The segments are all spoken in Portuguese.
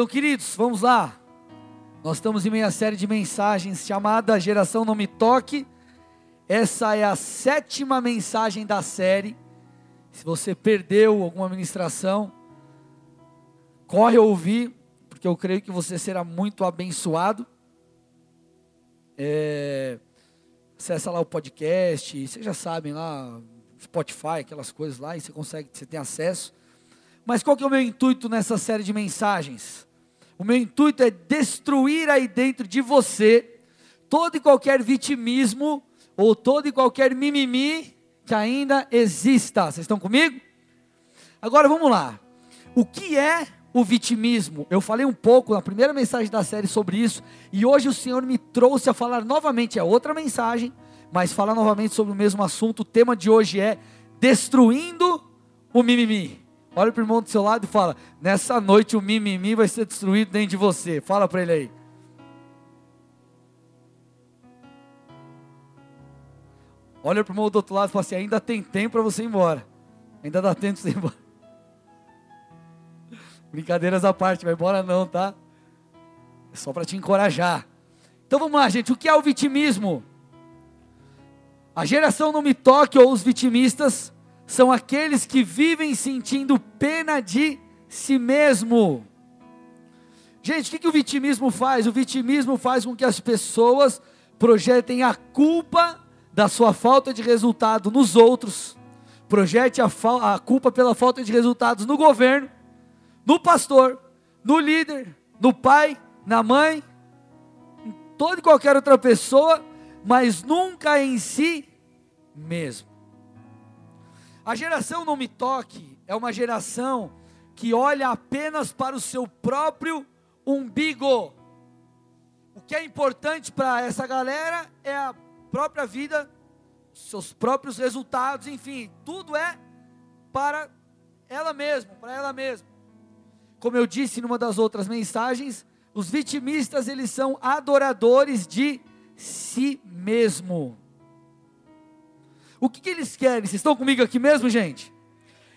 Então, queridos, vamos lá. Nós estamos em meia série de mensagens chamada Geração Não Me Toque. Essa é a sétima mensagem da série. Se você perdeu alguma ministração, corre ouvir, porque eu creio que você será muito abençoado. É, acessa lá o podcast, vocês já sabem lá, Spotify, aquelas coisas lá, e você consegue, você tem acesso. Mas qual que é o meu intuito nessa série de mensagens? O meu intuito é destruir aí dentro de você todo e qualquer vitimismo ou todo e qualquer mimimi que ainda exista. Vocês estão comigo? Agora vamos lá. O que é o vitimismo? Eu falei um pouco na primeira mensagem da série sobre isso e hoje o Senhor me trouxe a falar novamente, é outra mensagem, mas falar novamente sobre o mesmo assunto. O tema de hoje é destruindo o mimimi. Olha para o irmão do seu lado e fala: Nessa noite o mimimi vai ser destruído dentro de você. Fala para ele aí. Olha para o irmão do outro lado e fala assim: Ainda tem tempo para você ir embora. Ainda dá tempo para você ir embora. Brincadeiras à parte, vai embora não, tá? É só para te encorajar. Então vamos lá, gente. O que é o vitimismo? A geração não me toque ou os vitimistas são aqueles que vivem sentindo pena de si mesmo. Gente, o que, que o vitimismo faz? O vitimismo faz com que as pessoas projetem a culpa da sua falta de resultado nos outros, projete a, a culpa pela falta de resultados no governo, no pastor, no líder, no pai, na mãe, em toda e qualquer outra pessoa, mas nunca em si mesmo. A geração não me toque é uma geração que olha apenas para o seu próprio umbigo. O que é importante para essa galera é a própria vida, seus próprios resultados, enfim, tudo é para ela mesma, para ela mesma. Como eu disse numa das outras mensagens, os vitimistas eles são adoradores de si mesmo. O que, que eles querem? Vocês estão comigo aqui mesmo, gente?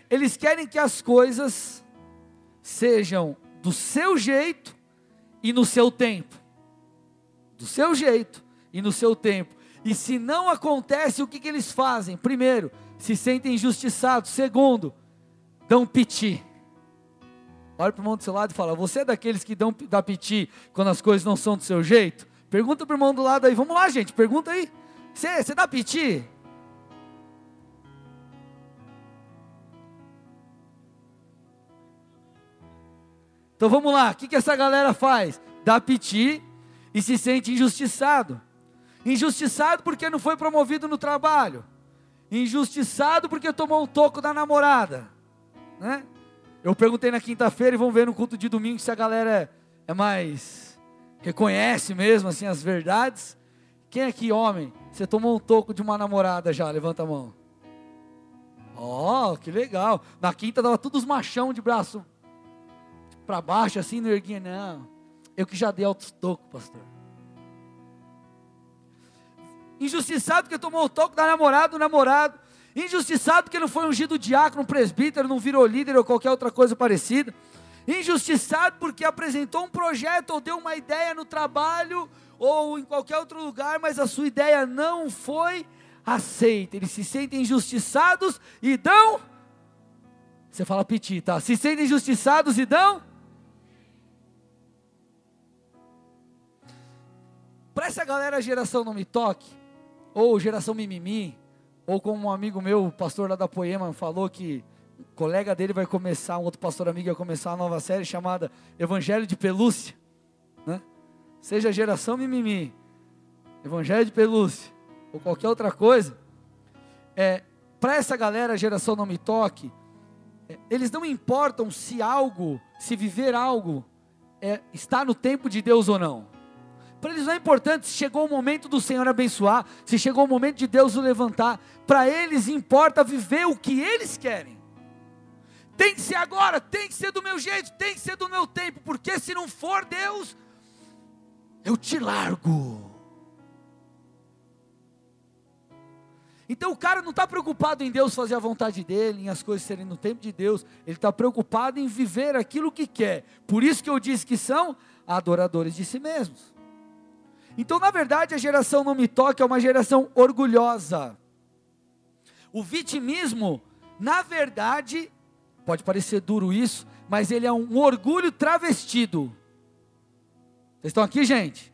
Eles querem que as coisas sejam do seu jeito e no seu tempo. Do seu jeito e no seu tempo. E se não acontece, o que, que eles fazem? Primeiro, se sentem injustiçados. Segundo, dão piti. Olha para o irmão do seu lado e fala: Você é daqueles que dão dá piti quando as coisas não são do seu jeito? Pergunta para o irmão do lado aí. Vamos lá, gente, pergunta aí. Você, você dá piti? Então vamos lá, o que, que essa galera faz? Dá piti e se sente injustiçado. Injustiçado porque não foi promovido no trabalho. Injustiçado porque tomou um toco da namorada. Né? Eu perguntei na quinta-feira e vamos ver no culto de domingo se a galera é, é mais. reconhece mesmo assim as verdades. Quem aqui, homem, você tomou um toco de uma namorada já? Levanta a mão. Ó, oh, que legal. Na quinta dava todos os machão de braço para baixo, assim, não erguia, não. Eu que já dei altos tocos, pastor. Injustiçado porque tomou o toco da namorada, do namorado. Injustiçado porque não foi ungido diácono, presbítero, não virou líder ou qualquer outra coisa parecida. Injustiçado porque apresentou um projeto ou deu uma ideia no trabalho ou em qualquer outro lugar, mas a sua ideia não foi aceita. Eles se sentem injustiçados e dão. Você fala piti, tá? Se sentem injustiçados e dão Para essa galera, geração não me toque, ou geração mimimi, ou como um amigo meu, pastor lá da Poema, falou que um colega dele vai começar, um outro pastor amigo vai começar uma nova série chamada Evangelho de Pelúcia, né? Seja geração mimimi, Evangelho de Pelúcia, ou qualquer outra coisa, é, para essa galera, geração não me toque, é, eles não importam se algo, se viver algo, é, está no tempo de Deus ou não. Para eles não é importante se chegou o momento do Senhor abençoar, se chegou o momento de Deus o levantar. Para eles importa viver o que eles querem. Tem que ser agora, tem que ser do meu jeito, tem que ser do meu tempo, porque se não for Deus, eu te largo. Então o cara não está preocupado em Deus fazer a vontade dele, em as coisas serem no tempo de Deus, ele está preocupado em viver aquilo que quer. Por isso que eu disse que são adoradores de si mesmos. Então, na verdade, a geração não me toca é uma geração orgulhosa. O vitimismo, na verdade, pode parecer duro isso, mas ele é um orgulho travestido. Vocês estão aqui, gente?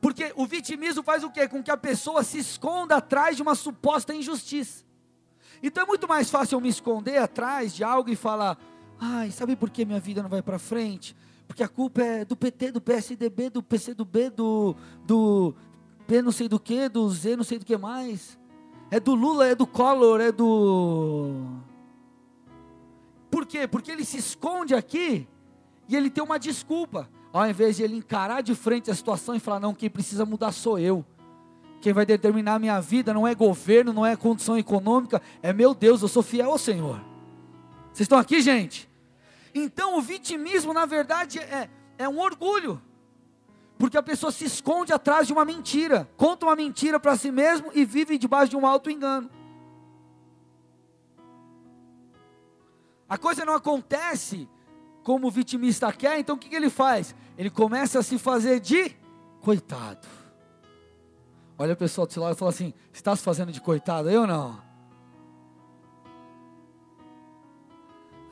Porque o vitimismo faz o quê? Com que a pessoa se esconda atrás de uma suposta injustiça. Então é muito mais fácil eu me esconder atrás de algo e falar: ai, sabe por que minha vida não vai para frente? Porque a culpa é do PT, do PSDB, do PCdoB, do, do P não sei do que, do Z não sei do que mais. É do Lula, é do Collor, é do. Por quê? Porque ele se esconde aqui e ele tem uma desculpa. Ao invés de ele encarar de frente a situação e falar: não, quem precisa mudar sou eu. Quem vai determinar a minha vida não é governo, não é condição econômica, é meu Deus, eu sou fiel ao Senhor. Vocês estão aqui, gente? Então o vitimismo, na verdade, é, é um orgulho. Porque a pessoa se esconde atrás de uma mentira, conta uma mentira para si mesmo e vive debaixo de um alto engano. A coisa não acontece como o vitimista quer, então o que, que ele faz? Ele começa a se fazer de coitado. Olha o pessoal do seu lado e fala assim: está se fazendo de coitado, eu não?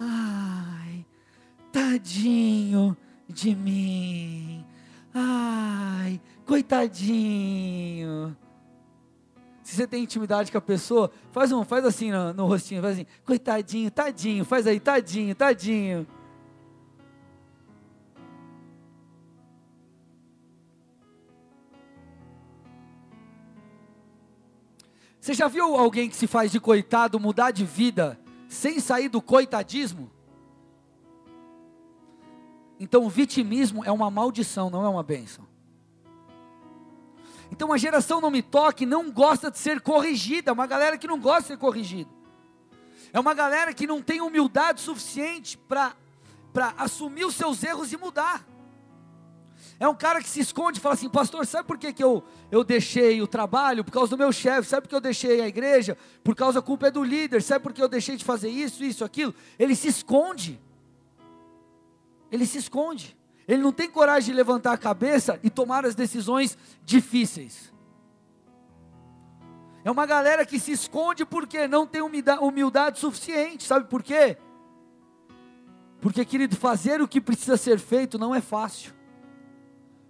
Ai, tadinho de mim. Ai, coitadinho. Se você tem intimidade com a pessoa, faz um, faz assim no, no rostinho, faz assim, coitadinho, tadinho, faz aí, tadinho, tadinho. Você já viu alguém que se faz de coitado mudar de vida sem sair do coitadismo? Então o vitimismo é uma maldição, não é uma bênção. Então a geração não me toque não gosta de ser corrigida, é uma galera que não gosta de ser corrigida. É uma galera que não tem humildade suficiente para assumir os seus erros e mudar. É um cara que se esconde e fala assim: Pastor, sabe por que, que eu, eu deixei o trabalho? Por causa do meu chefe. Sabe por que eu deixei a igreja? Por causa da culpa é do líder. Sabe por que eu deixei de fazer isso, isso, aquilo? Ele se esconde. Ele se esconde. Ele não tem coragem de levantar a cabeça e tomar as decisões difíceis. É uma galera que se esconde porque não tem humildade, suficiente. Sabe por quê? Porque, querido, fazer o que precisa ser feito não é fácil.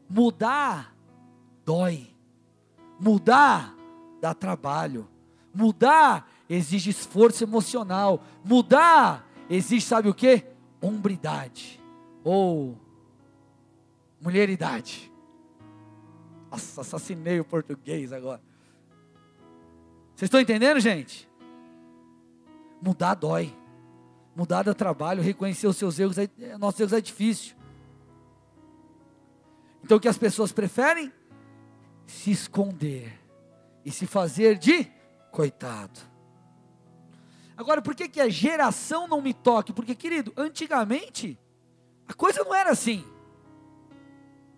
Mudar dói. Mudar dá trabalho. Mudar exige esforço emocional. Mudar exige, sabe o que? Hombridade. Ou mulheridade. Nossa, assassinei o português agora. Vocês estão entendendo, gente? Mudar dói. Mudar dá trabalho, reconhecer os seus erros, é, nossos erros é difícil. Então o que as pessoas preferem? Se esconder e se fazer de coitado. Agora, por que, que a geração não me toque? Porque, querido, antigamente a coisa não era assim.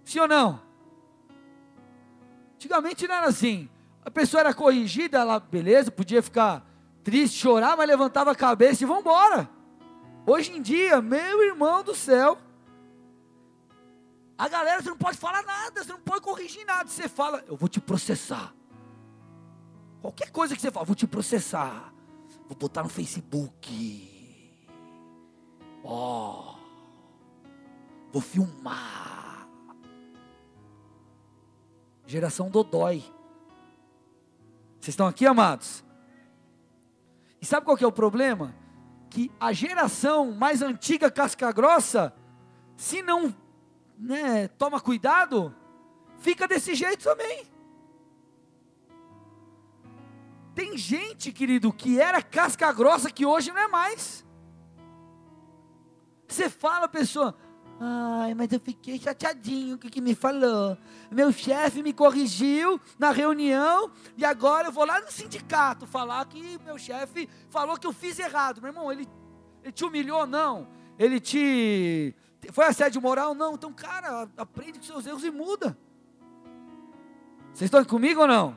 Sim ou não? Antigamente não era assim. A pessoa era corrigida, ela, beleza, podia ficar triste, chorar, mas levantava a cabeça e vamos embora. Hoje em dia, meu irmão do céu, a galera, você não pode falar nada, você não pode corrigir nada. Você fala, eu vou te processar. Qualquer coisa que você fala, vou te processar. Vou botar no Facebook. Ó. Oh, vou filmar. Geração Dodói. Vocês estão aqui, amados? E sabe qual que é o problema? Que a geração mais antiga, casca grossa, se não né, toma cuidado, fica desse jeito também. Tem gente, querido, que era casca grossa que hoje não é mais. Você fala, pessoa, ai, mas eu fiquei chateadinho com o que me falou. Meu chefe me corrigiu na reunião e agora eu vou lá no sindicato falar que meu chefe falou que eu fiz errado. Meu irmão, ele, ele te humilhou? Não. Ele te foi assédio moral? Não. Então, cara, aprende com seus erros e muda. Vocês estão comigo ou não?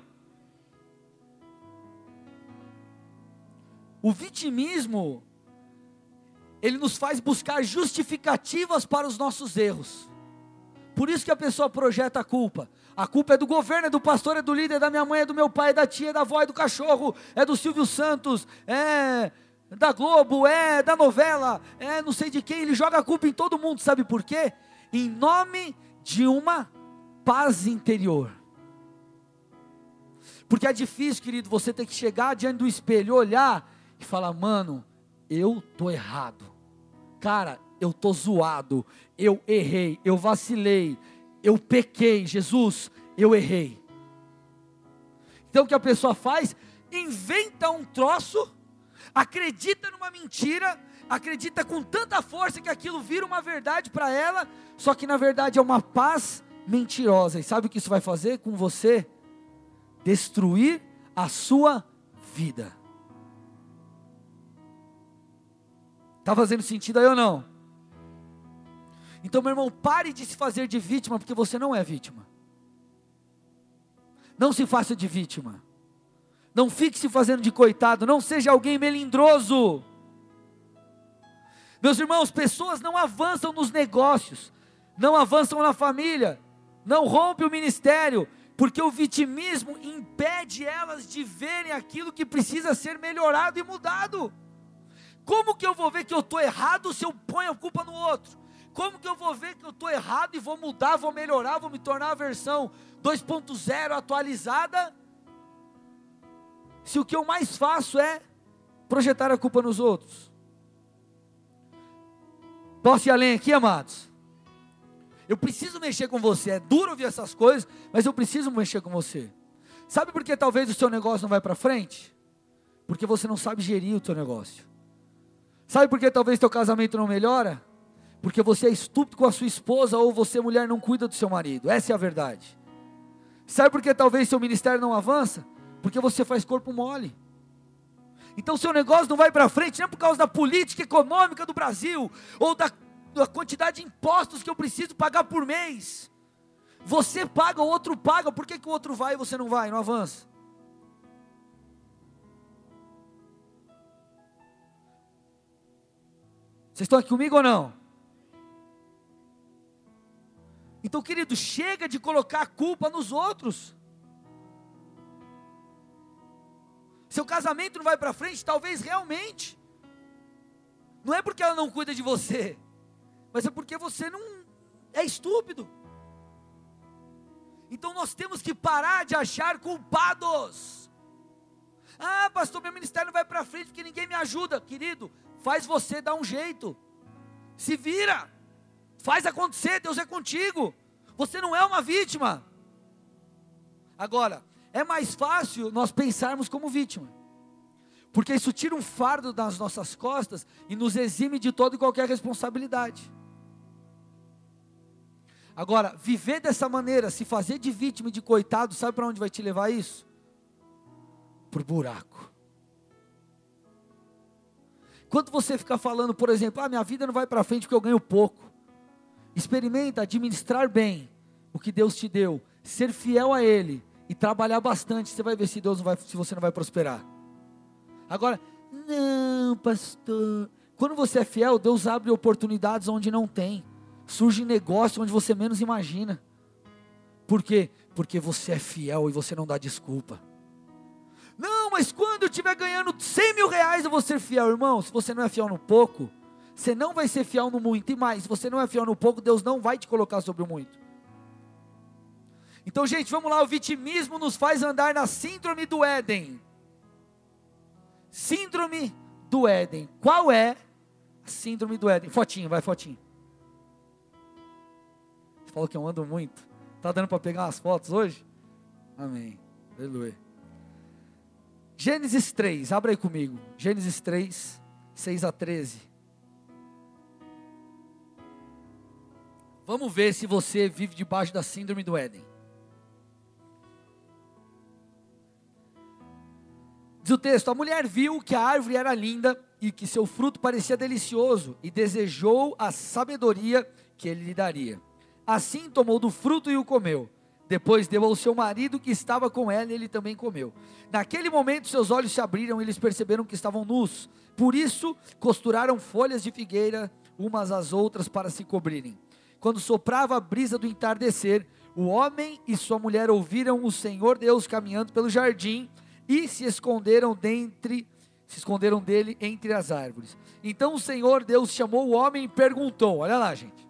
o vitimismo, ele nos faz buscar justificativas para os nossos erros. Por isso que a pessoa projeta a culpa. A culpa é do governo, é do pastor, é do líder, é da minha mãe, é do meu pai, é da tia, é da avó, é do cachorro, é do Silvio Santos, é da Globo, é da novela, é não sei de quem. Ele joga a culpa em todo mundo, sabe por quê? Em nome de uma paz interior. Porque é difícil, querido, você ter que chegar diante do espelho, olhar e falar: mano, eu tô errado. Cara, eu tô zoado. Eu errei, eu vacilei, eu pequei. Jesus, eu errei. Então o que a pessoa faz? Inventa um troço, acredita numa mentira, acredita com tanta força que aquilo vira uma verdade para ela, só que na verdade é uma paz mentirosa. E sabe o que isso vai fazer com você? Destruir a sua vida. Está fazendo sentido aí ou não? Então, meu irmão, pare de se fazer de vítima, porque você não é vítima. Não se faça de vítima. Não fique se fazendo de coitado. Não seja alguém melindroso. Meus irmãos, pessoas não avançam nos negócios, não avançam na família, não rompe o ministério, porque o vitimismo impede elas de verem aquilo que precisa ser melhorado e mudado. Como que eu vou ver que eu estou errado se eu ponho a culpa no outro? Como que eu vou ver que eu estou errado e vou mudar, vou melhorar, vou me tornar a versão 2.0 atualizada? Se o que eu mais faço é projetar a culpa nos outros. Posso ir além aqui, amados? Eu preciso mexer com você. É duro ouvir essas coisas, mas eu preciso mexer com você. Sabe por que talvez o seu negócio não vai para frente? Porque você não sabe gerir o seu negócio. Sabe por que talvez teu casamento não melhora? Porque você é estúpido com a sua esposa ou você, mulher, não cuida do seu marido. Essa é a verdade. Sabe por que talvez seu ministério não avança? Porque você faz corpo mole. Então seu negócio não vai para frente, não é por causa da política econômica do Brasil, ou da a quantidade de impostos que eu preciso pagar por mês. Você paga, o outro paga, por que, que o outro vai e você não vai, não avança? Vocês estão aqui comigo ou não? Então, querido, chega de colocar a culpa nos outros. Seu casamento não vai para frente, talvez realmente. Não é porque ela não cuida de você, mas é porque você não é estúpido. Então nós temos que parar de achar culpados. Ah, pastor, meu ministério não vai para frente porque ninguém me ajuda. Querido, faz você dar um jeito. Se vira. Faz acontecer, Deus é contigo. Você não é uma vítima. Agora, é mais fácil nós pensarmos como vítima. Porque isso tira um fardo das nossas costas e nos exime de toda e qualquer responsabilidade. Agora, viver dessa maneira, se fazer de vítima e de coitado, sabe para onde vai te levar isso? Para o buraco. Quando você ficar falando, por exemplo, ah, minha vida não vai para frente porque eu ganho pouco. Experimenta administrar bem o que Deus te deu, ser fiel a Ele e trabalhar bastante. Você vai ver se Deus não vai, se você não vai prosperar. Agora, não, pastor. Quando você é fiel, Deus abre oportunidades onde não tem surge negócio onde você menos imagina. Por quê? Porque você é fiel e você não dá desculpa. Não, mas quando eu estiver ganhando 100 mil reais eu vou ser fiel, irmão. Se você não é fiel no pouco, você não vai ser fiel no muito. E mais, se você não é fiel no pouco, Deus não vai te colocar sobre o muito. Então, gente, vamos lá. O vitimismo nos faz andar na síndrome do Éden. Síndrome do Éden. Qual é a síndrome do Éden? Fotinho, vai, fotinho. Falou que eu ando muito. Tá dando para pegar umas fotos hoje? Amém. Aleluia. Gênesis 3, abra aí comigo. Gênesis 3, 6 a 13. Vamos ver se você vive debaixo da síndrome do Éden. Diz o texto: A mulher viu que a árvore era linda e que seu fruto parecia delicioso, e desejou a sabedoria que ele lhe daria. Assim tomou do fruto e o comeu. Depois deu ao seu marido que estava com ela e ele também comeu. Naquele momento seus olhos se abriram e eles perceberam que estavam nus. Por isso costuraram folhas de figueira umas às outras para se cobrirem. Quando soprava a brisa do entardecer, o homem e sua mulher ouviram o Senhor Deus caminhando pelo jardim e se esconderam dentre se esconderam dele entre as árvores. Então o Senhor Deus chamou o homem e perguntou: Olha lá, gente.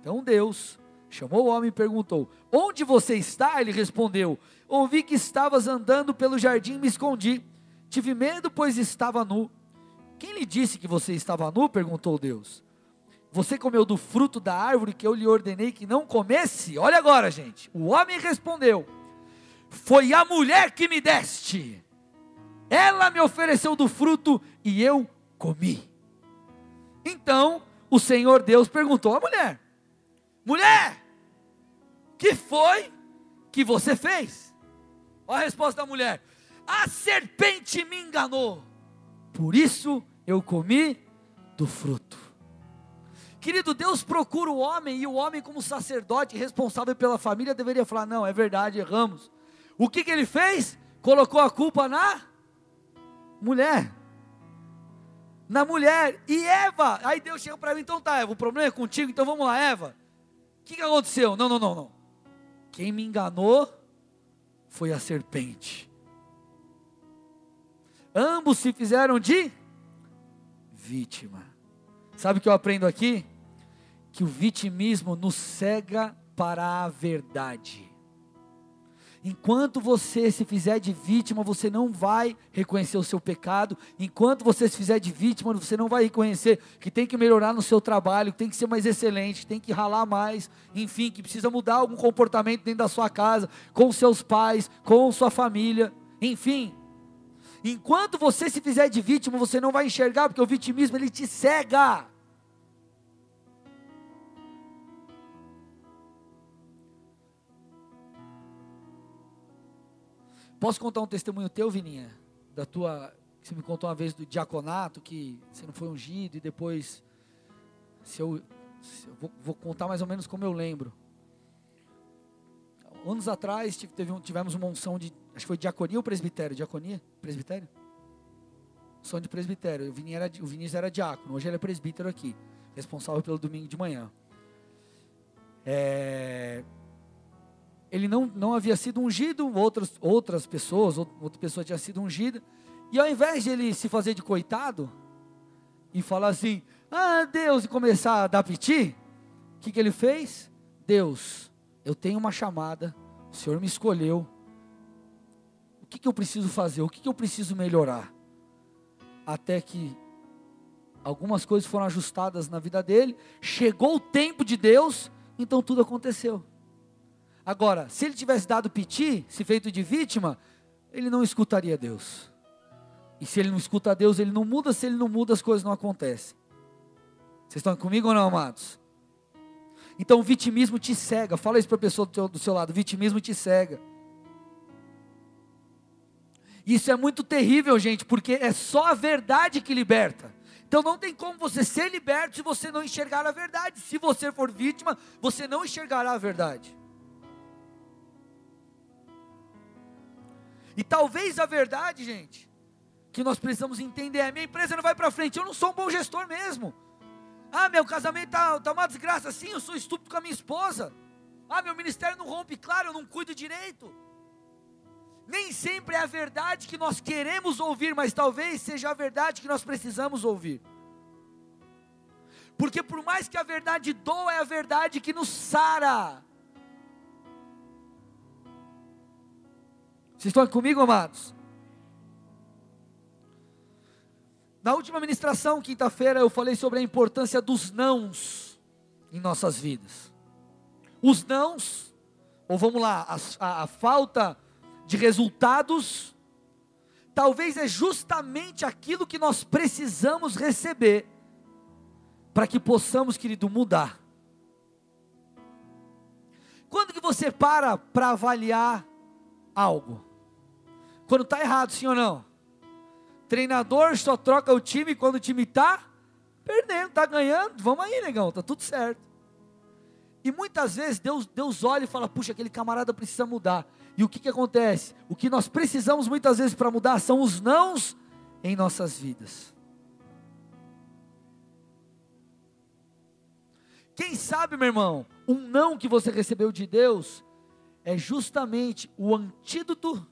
Então Deus chamou o homem e perguntou: Onde você está? Ele respondeu: Ouvi que estavas andando pelo jardim e me escondi. Tive medo, pois estava nu. Quem lhe disse que você estava nu? perguntou Deus. Você comeu do fruto da árvore que eu lhe ordenei que não comesse? Olha agora, gente. O homem respondeu: Foi a mulher que me deste. Ela me ofereceu do fruto e eu comi. Então o Senhor Deus perguntou à mulher: Mulher, que foi que você fez? Olha a resposta da mulher: A serpente me enganou, por isso eu comi do fruto. Querido, Deus procura o homem e o homem, como sacerdote responsável pela família, deveria falar: Não, é verdade, erramos. O que, que ele fez? Colocou a culpa na mulher. Na mulher. E Eva, aí Deus chega para mim, então tá, Eva, o problema é contigo, então vamos lá, Eva. O que, que aconteceu? Não, não, não, não. Quem me enganou foi a serpente. Ambos se fizeram de vítima. Sabe o que eu aprendo aqui? Que o vitimismo nos cega para a verdade. Enquanto você se fizer de vítima, você não vai reconhecer o seu pecado. Enquanto você se fizer de vítima, você não vai reconhecer que tem que melhorar no seu trabalho, que tem que ser mais excelente, que tem que ralar mais, enfim, que precisa mudar algum comportamento dentro da sua casa, com seus pais, com sua família, enfim. Enquanto você se fizer de vítima, você não vai enxergar, porque o vitimismo ele te cega. Posso contar um testemunho teu, Vininha? Da tua. Que você me contou uma vez do diaconato, que você não foi ungido e depois. Se eu, se eu vou, vou, contar mais ou menos como eu lembro. Anos atrás teve tivemos uma unção de. Acho que foi diaconia ou presbitério? Diaconia? Presbitério? Unção de presbitério. O era, o Vinícius era diácono, hoje ele é presbítero aqui, responsável pelo domingo de manhã. É, ele não, não havia sido ungido, outras, outras pessoas, outra pessoa tinha sido ungida, e ao invés de ele se fazer de coitado, e falar assim, ah Deus, e começar a dar piti, o que, que ele fez? Deus, eu tenho uma chamada, o Senhor me escolheu, o que, que eu preciso fazer, o que, que eu preciso melhorar? Até que algumas coisas foram ajustadas na vida dele, chegou o tempo de Deus, então tudo aconteceu. Agora, se ele tivesse dado piti, se feito de vítima, ele não escutaria Deus. E se ele não escuta Deus, ele não muda, se ele não muda, as coisas não acontecem. Vocês estão comigo ou não, amados? Então o vitimismo te cega. Fala isso para a pessoa do seu, do seu lado: o vitimismo te cega. Isso é muito terrível, gente, porque é só a verdade que liberta. Então não tem como você ser liberto se você não enxergar a verdade. Se você for vítima, você não enxergará a verdade. E talvez a verdade, gente, que nós precisamos entender é: minha empresa não vai para frente, eu não sou um bom gestor mesmo. Ah, meu casamento está tá uma desgraça, sim, eu sou estúpido com a minha esposa. Ah, meu ministério não rompe, claro, eu não cuido direito. Nem sempre é a verdade que nós queremos ouvir, mas talvez seja a verdade que nós precisamos ouvir. Porque por mais que a verdade doa, é a verdade que nos sara. Vocês estão comigo, amados? Na última ministração, quinta-feira, eu falei sobre a importância dos nãos em nossas vidas. Os nãos, ou vamos lá, a, a, a falta de resultados, talvez é justamente aquilo que nós precisamos receber para que possamos, querido, mudar. Quando que você para para avaliar algo? Quando está errado, sim ou não? Treinador só troca o time quando o time está perdendo, está ganhando. Vamos aí, negão, está tudo certo. E muitas vezes Deus, Deus olha e fala: puxa, aquele camarada precisa mudar. E o que, que acontece? O que nós precisamos muitas vezes para mudar são os nãos em nossas vidas. Quem sabe, meu irmão, um não que você recebeu de Deus é justamente o antídoto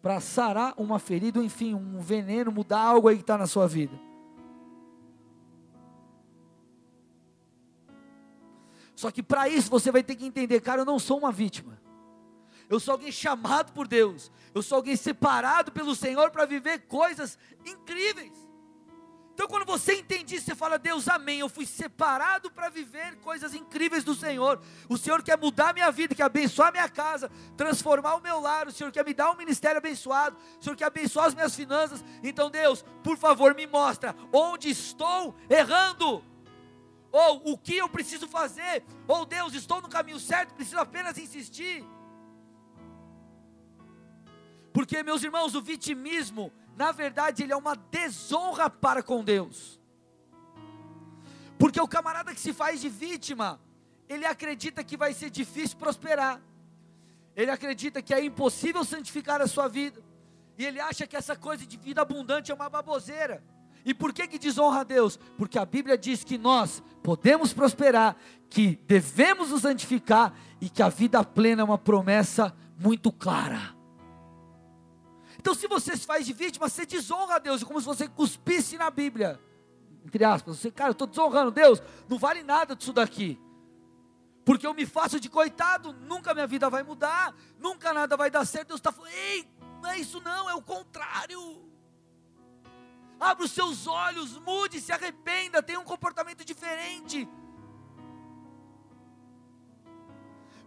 para sarar uma ferida, enfim, um veneno, mudar algo aí que está na sua vida. Só que para isso você vai ter que entender, cara, eu não sou uma vítima. Eu sou alguém chamado por Deus. Eu sou alguém separado pelo Senhor para viver coisas incríveis. Então, quando você entende isso, você fala: Deus, amém. Eu fui separado para viver coisas incríveis do Senhor. O Senhor quer mudar a minha vida, quer abençoar minha casa, transformar o meu lar. O Senhor quer me dar um ministério abençoado. O Senhor quer abençoar as minhas finanças. Então, Deus, por favor, me mostra onde estou errando ou o que eu preciso fazer, ou Deus, estou no caminho certo, preciso apenas insistir. Porque, meus irmãos, o vitimismo, na verdade, ele é uma desonra para com Deus. Porque o camarada que se faz de vítima, ele acredita que vai ser difícil prosperar, ele acredita que é impossível santificar a sua vida, e ele acha que essa coisa de vida abundante é uma baboseira. E por que que desonra a Deus? Porque a Bíblia diz que nós podemos prosperar, que devemos nos santificar e que a vida plena é uma promessa muito clara. Então, se você se faz de vítima, você desonra a Deus, é como se você cuspisse na Bíblia. Entre aspas, você, cara, eu estou desonrando Deus, não vale nada disso daqui. Porque eu me faço de coitado, nunca minha vida vai mudar, nunca nada vai dar certo. Deus está falando, ei, não é isso não, é o contrário. Abra os seus olhos, mude, se arrependa, tenha um comportamento diferente.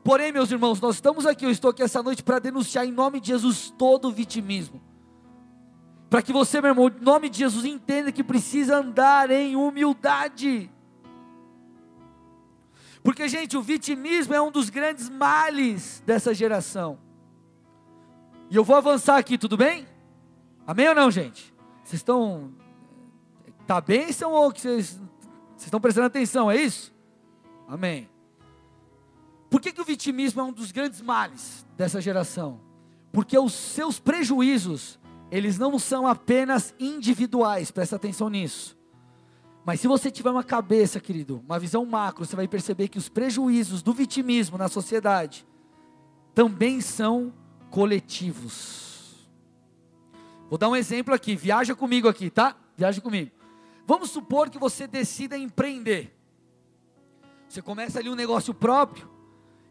Porém, meus irmãos, nós estamos aqui, eu estou aqui essa noite para denunciar em nome de Jesus todo o vitimismo. Para que você, meu irmão, em nome de Jesus, entenda que precisa andar em humildade. Porque, gente, o vitimismo é um dos grandes males dessa geração. E eu vou avançar aqui, tudo bem? Amém ou não, gente? Vocês estão. Tá bênção ou que vocês, vocês estão prestando atenção? É isso? Amém. Por que, que o vitimismo é um dos grandes males dessa geração? Porque os seus prejuízos, eles não são apenas individuais, presta atenção nisso. Mas se você tiver uma cabeça, querido, uma visão macro, você vai perceber que os prejuízos do vitimismo na sociedade também são coletivos. Vou dar um exemplo aqui, viaja comigo aqui, tá? Viaja comigo. Vamos supor que você decida empreender. Você começa ali um negócio próprio,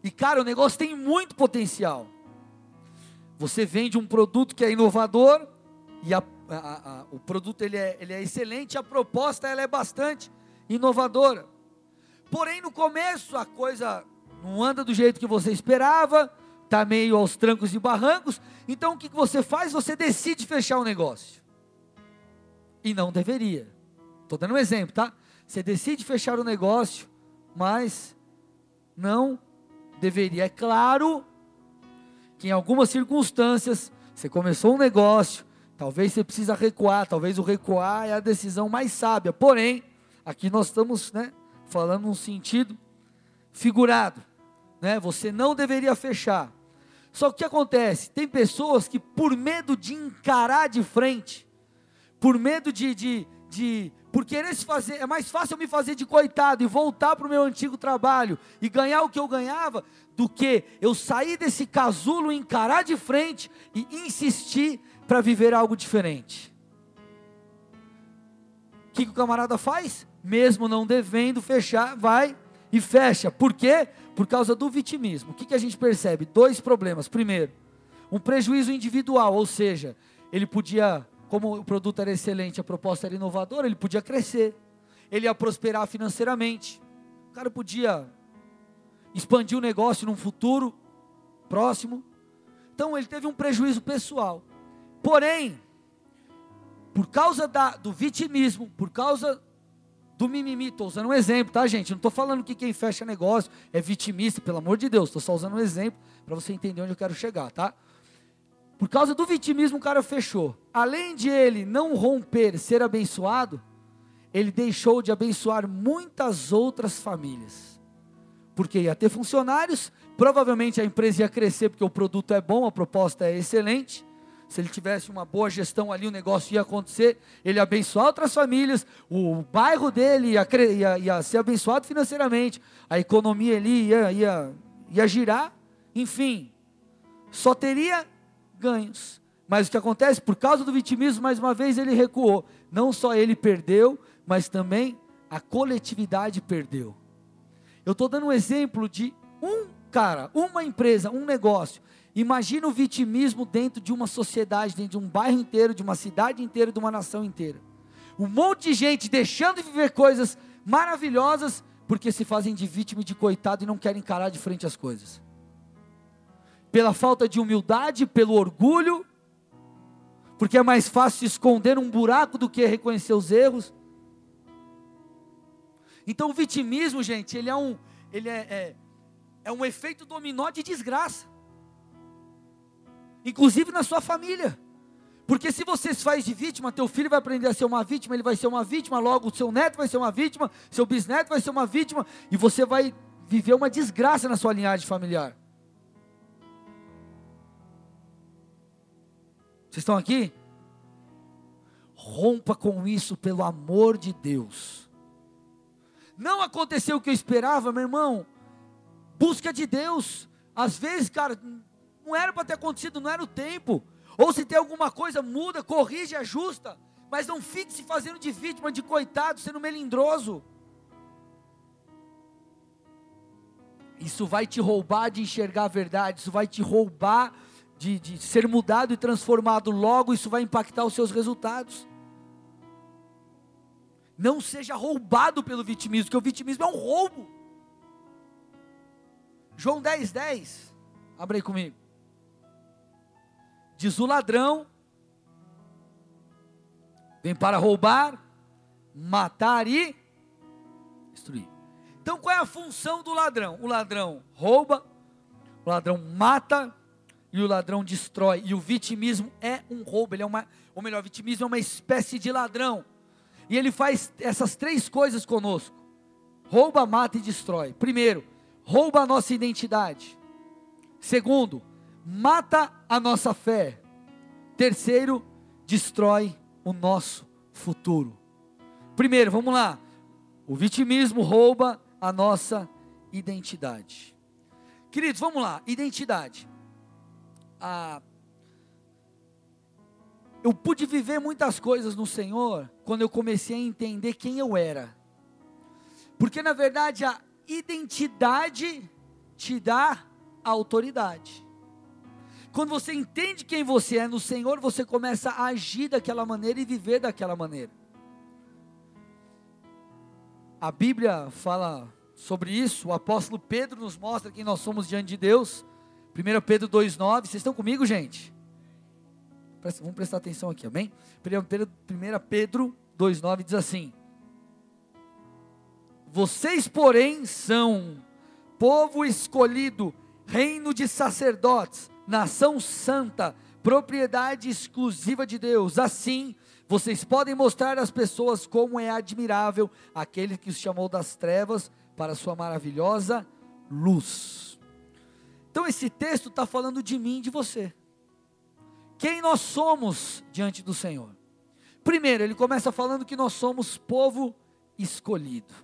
e cara, o negócio tem muito potencial. Você vende um produto que é inovador, e a, a, a, o produto ele é, ele é excelente, a proposta ela é bastante inovadora. Porém, no começo a coisa não anda do jeito que você esperava, está meio aos trancos e barrancos, então o que você faz? Você decide fechar o negócio. E não deveria. Estou dando um exemplo, tá? Você decide fechar o negócio, mas não deveria. É claro que em algumas circunstâncias você começou um negócio, talvez você precisa recuar, talvez o recuar é a decisão mais sábia. Porém, aqui nós estamos, né, falando num sentido figurado, né? Você não deveria fechar. Só que o que acontece? Tem pessoas que, por medo de encarar de frente, por medo de, de, de por querer se fazer, é mais fácil eu me fazer de coitado e voltar para o meu antigo trabalho e ganhar o que eu ganhava, do que eu sair desse casulo, encarar de frente e insistir para viver algo diferente. O que, que o camarada faz? Mesmo não devendo fechar, vai e fecha. Por quê? Por causa do vitimismo. O que, que a gente percebe? Dois problemas. Primeiro, um prejuízo individual, ou seja, ele podia, como o produto era excelente, a proposta era inovadora, ele podia crescer, ele ia prosperar financeiramente. O cara podia expandir o negócio num futuro próximo. Então ele teve um prejuízo pessoal. Porém, por causa da, do vitimismo, por causa do mimimi. Estou usando um exemplo, tá, gente? Não estou falando que quem fecha negócio é vitimista, pelo amor de Deus. Estou só usando um exemplo para você entender onde eu quero chegar, tá? Por causa do vitimismo, o cara fechou. Além de ele não romper, ser abençoado, ele deixou de abençoar muitas outras famílias. porque ia ter funcionários, provavelmente a empresa ia crescer porque o produto é bom, a proposta é excelente. Se ele tivesse uma boa gestão ali, o negócio ia acontecer, ele ia abençoar outras famílias, o bairro dele ia, ia, ia ser abençoado financeiramente, a economia ali ia, ia, ia girar, enfim, só teria ganhos. Mas o que acontece? Por causa do vitimismo, mais uma vez ele recuou. Não só ele perdeu, mas também a coletividade perdeu. Eu estou dando um exemplo de um cara, uma empresa, um negócio. Imagina o vitimismo dentro de uma sociedade, dentro de um bairro inteiro, de uma cidade inteira, de uma nação inteira. Um monte de gente deixando de viver coisas maravilhosas porque se fazem de vítima e de coitado e não querem encarar de frente as coisas. Pela falta de humildade, pelo orgulho, porque é mais fácil esconder um buraco do que reconhecer os erros. Então o vitimismo, gente, ele é um, ele é, é, é um efeito dominó de desgraça. Inclusive na sua família. Porque se você se faz de vítima, teu filho vai aprender a ser uma vítima, ele vai ser uma vítima, logo o seu neto vai ser uma vítima, seu bisneto vai ser uma vítima, e você vai viver uma desgraça na sua linhagem familiar. Vocês estão aqui? Rompa com isso pelo amor de Deus. Não aconteceu o que eu esperava, meu irmão. Busca de Deus. Às vezes, cara, não era para ter acontecido, não era o tempo. Ou se tem alguma coisa, muda, corrige, ajusta. Mas não fique se fazendo de vítima, de coitado, sendo melindroso. Isso vai te roubar de enxergar a verdade, isso vai te roubar de, de ser mudado e transformado logo, isso vai impactar os seus resultados. Não seja roubado pelo vitimismo, porque o vitimismo é um roubo. João 10, 10. Abre aí comigo. Diz o ladrão: vem para roubar, matar e destruir. Então qual é a função do ladrão? O ladrão rouba, o ladrão mata e o ladrão destrói. E o vitimismo é um roubo, ele é uma, ou melhor, vitimismo é uma espécie de ladrão. E ele faz essas três coisas conosco: rouba, mata e destrói. Primeiro, rouba a nossa identidade. Segundo, mata a nossa fé. Terceiro, destrói o nosso futuro. Primeiro, vamos lá. O vitimismo rouba a nossa identidade. Queridos, vamos lá. Identidade. Ah, eu pude viver muitas coisas no Senhor quando eu comecei a entender quem eu era. Porque na verdade a identidade te dá a autoridade. Quando você entende quem você é no Senhor, você começa a agir daquela maneira e viver daquela maneira. A Bíblia fala sobre isso, o apóstolo Pedro nos mostra quem nós somos diante de Deus. 1 Pedro 2,9, vocês estão comigo, gente? Vamos prestar atenção aqui, amém? 1 Pedro 2,9 diz assim: Vocês, porém, são povo escolhido, reino de sacerdotes, nação santa, propriedade exclusiva de Deus. Assim, vocês podem mostrar às pessoas como é admirável aquele que os chamou das trevas para sua maravilhosa luz. Então, esse texto está falando de mim e de você quem nós somos diante do Senhor. Primeiro, ele começa falando que nós somos povo escolhido.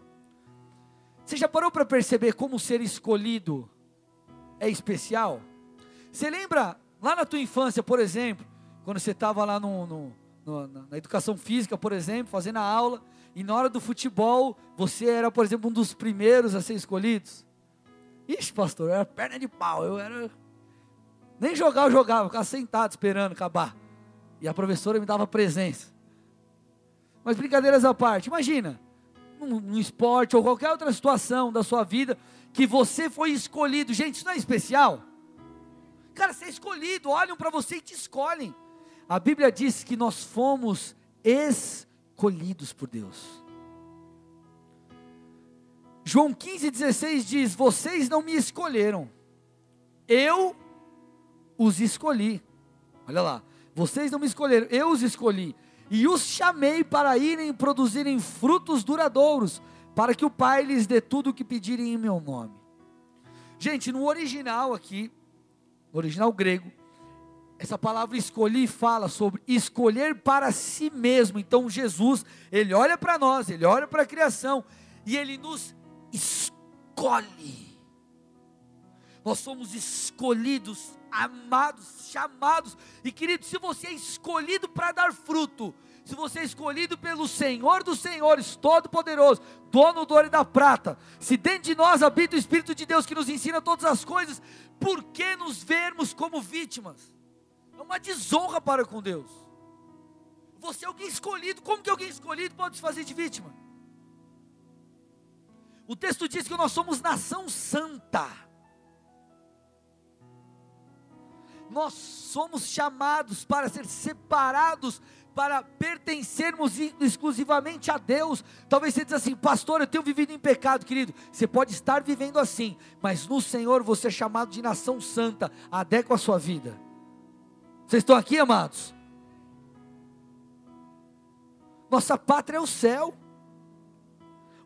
Você já parou para perceber como ser escolhido é especial? Você lembra lá na tua infância, por exemplo, quando você estava lá no, no, no, na educação física, por exemplo, fazendo a aula, e na hora do futebol, você era, por exemplo, um dos primeiros a ser escolhidos? Ixi, pastor, eu era perna de pau, eu era nem jogar eu jogava, ficava sentado esperando acabar. E a professora me dava presença. Mas brincadeiras à parte, imagina, num, num esporte ou qualquer outra situação da sua vida, que você foi escolhido. Gente, isso não é especial? Cara, você é escolhido, olham para você e te escolhem. A Bíblia diz que nós fomos escolhidos por Deus. João 15,16 diz: Vocês não me escolheram, eu os escolhi. Olha lá, vocês não me escolheram, eu os escolhi. E os chamei para irem produzirem frutos duradouros, para que o Pai lhes dê tudo o que pedirem em meu nome. Gente, no original aqui, no original grego, essa palavra escolhi fala sobre escolher para si mesmo. Então Jesus, ele olha para nós, ele olha para a criação e ele nos escolhe. Nós somos escolhidos, amados, chamados. E querido, se você é escolhido para dar fruto, se você é escolhido pelo Senhor dos Senhores, Todo-Poderoso, dono do ouro e da prata, se dentro de nós habita o Espírito de Deus que nos ensina todas as coisas, por que nos vermos como vítimas? É uma desonra para com Deus. Você é alguém escolhido, como que alguém escolhido pode se fazer de vítima? O texto diz que nós somos nação santa. nós somos chamados para ser separados, para pertencermos exclusivamente a Deus. Talvez você diz assim, pastor, eu tenho vivido em pecado, querido. Você pode estar vivendo assim, mas no Senhor você é chamado de nação santa. Adequa a sua vida. Vocês estão aqui, amados? Nossa pátria é o céu.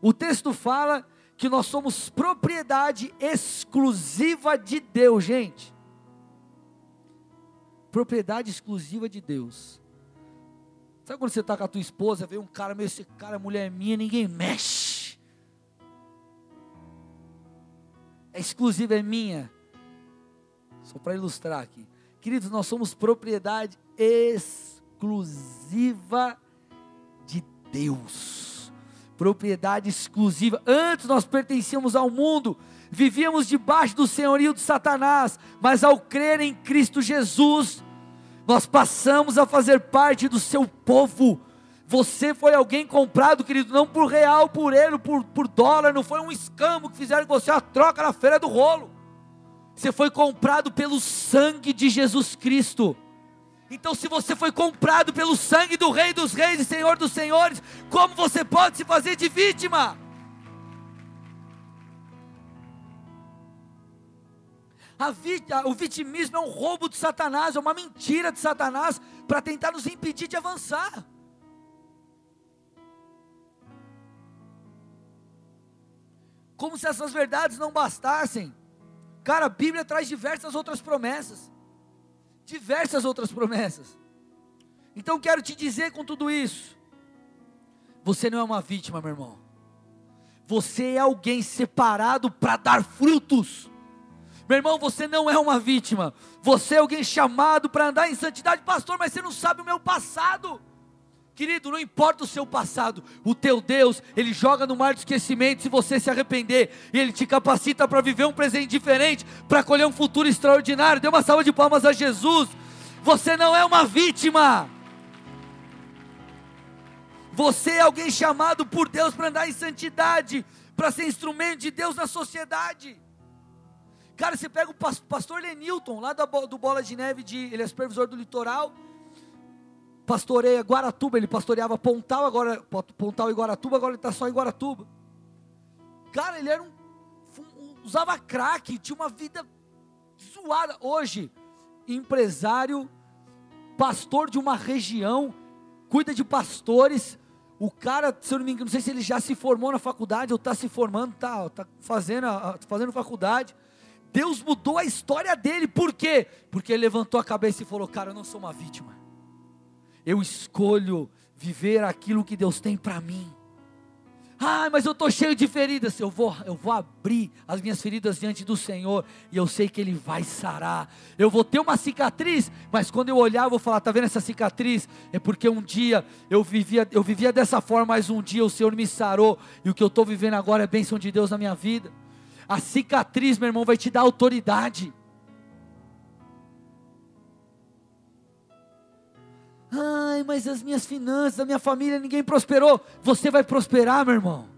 O texto fala que nós somos propriedade exclusiva de Deus, gente propriedade exclusiva de Deus. Sabe quando você está com a tua esposa, vem um cara, meu, esse cara, mulher minha, ninguém mexe. É exclusiva, é minha. Só para ilustrar aqui. Queridos, nós somos propriedade exclusiva de Deus. Propriedade exclusiva. Antes nós pertencíamos ao mundo, vivíamos debaixo do senhorio de Satanás, mas ao crer em Cristo Jesus, nós passamos a fazer parte do seu povo. Você foi alguém comprado, querido, não por real, por euro, por, por dólar, não foi um escambo que fizeram com você a troca na feira do rolo. Você foi comprado pelo sangue de Jesus Cristo. Então, se você foi comprado pelo sangue do Rei dos Reis e Senhor dos Senhores, como você pode se fazer de vítima? A, o vitimismo é um roubo de Satanás, é uma mentira de Satanás para tentar nos impedir de avançar. Como se essas verdades não bastassem. Cara, a Bíblia traz diversas outras promessas. Diversas outras promessas. Então quero te dizer com tudo isso: você não é uma vítima, meu irmão. Você é alguém separado para dar frutos. Meu irmão, você não é uma vítima. Você é alguém chamado para andar em santidade, pastor, mas você não sabe o meu passado. Querido, não importa o seu passado, o teu Deus, Ele joga no mar de esquecimento se você se arrepender, e Ele te capacita para viver um presente diferente, para colher um futuro extraordinário. Dê uma salva de palmas a Jesus. Você não é uma vítima. Você é alguém chamado por Deus para andar em santidade, para ser instrumento de Deus na sociedade. Cara, você pega o pastor Lenilton, lá do Bola de Neve, de, ele é supervisor do litoral, pastoreia Guaratuba, ele pastoreava Pontal, agora Pontal e Guaratuba, agora ele está só em Guaratuba. Cara, ele era um, usava crack, tinha uma vida zoada. Hoje, empresário, pastor de uma região, cuida de pastores. O cara, se eu não me engano, não sei se ele já se formou na faculdade ou está se formando, está tá fazendo, fazendo faculdade. Deus mudou a história dele, por quê? Porque ele levantou a cabeça e falou: Cara, eu não sou uma vítima, eu escolho viver aquilo que Deus tem para mim. Ah, mas eu estou cheio de feridas. Eu vou, eu vou abrir as minhas feridas diante do Senhor e eu sei que Ele vai sarar. Eu vou ter uma cicatriz, mas quando eu olhar, eu vou falar: tá vendo essa cicatriz? É porque um dia eu vivia, eu vivia dessa forma, mas um dia o Senhor me sarou e o que eu estou vivendo agora é bênção de Deus na minha vida. A cicatriz, meu irmão, vai te dar autoridade. Ai, mas as minhas finanças, a minha família, ninguém prosperou. Você vai prosperar, meu irmão.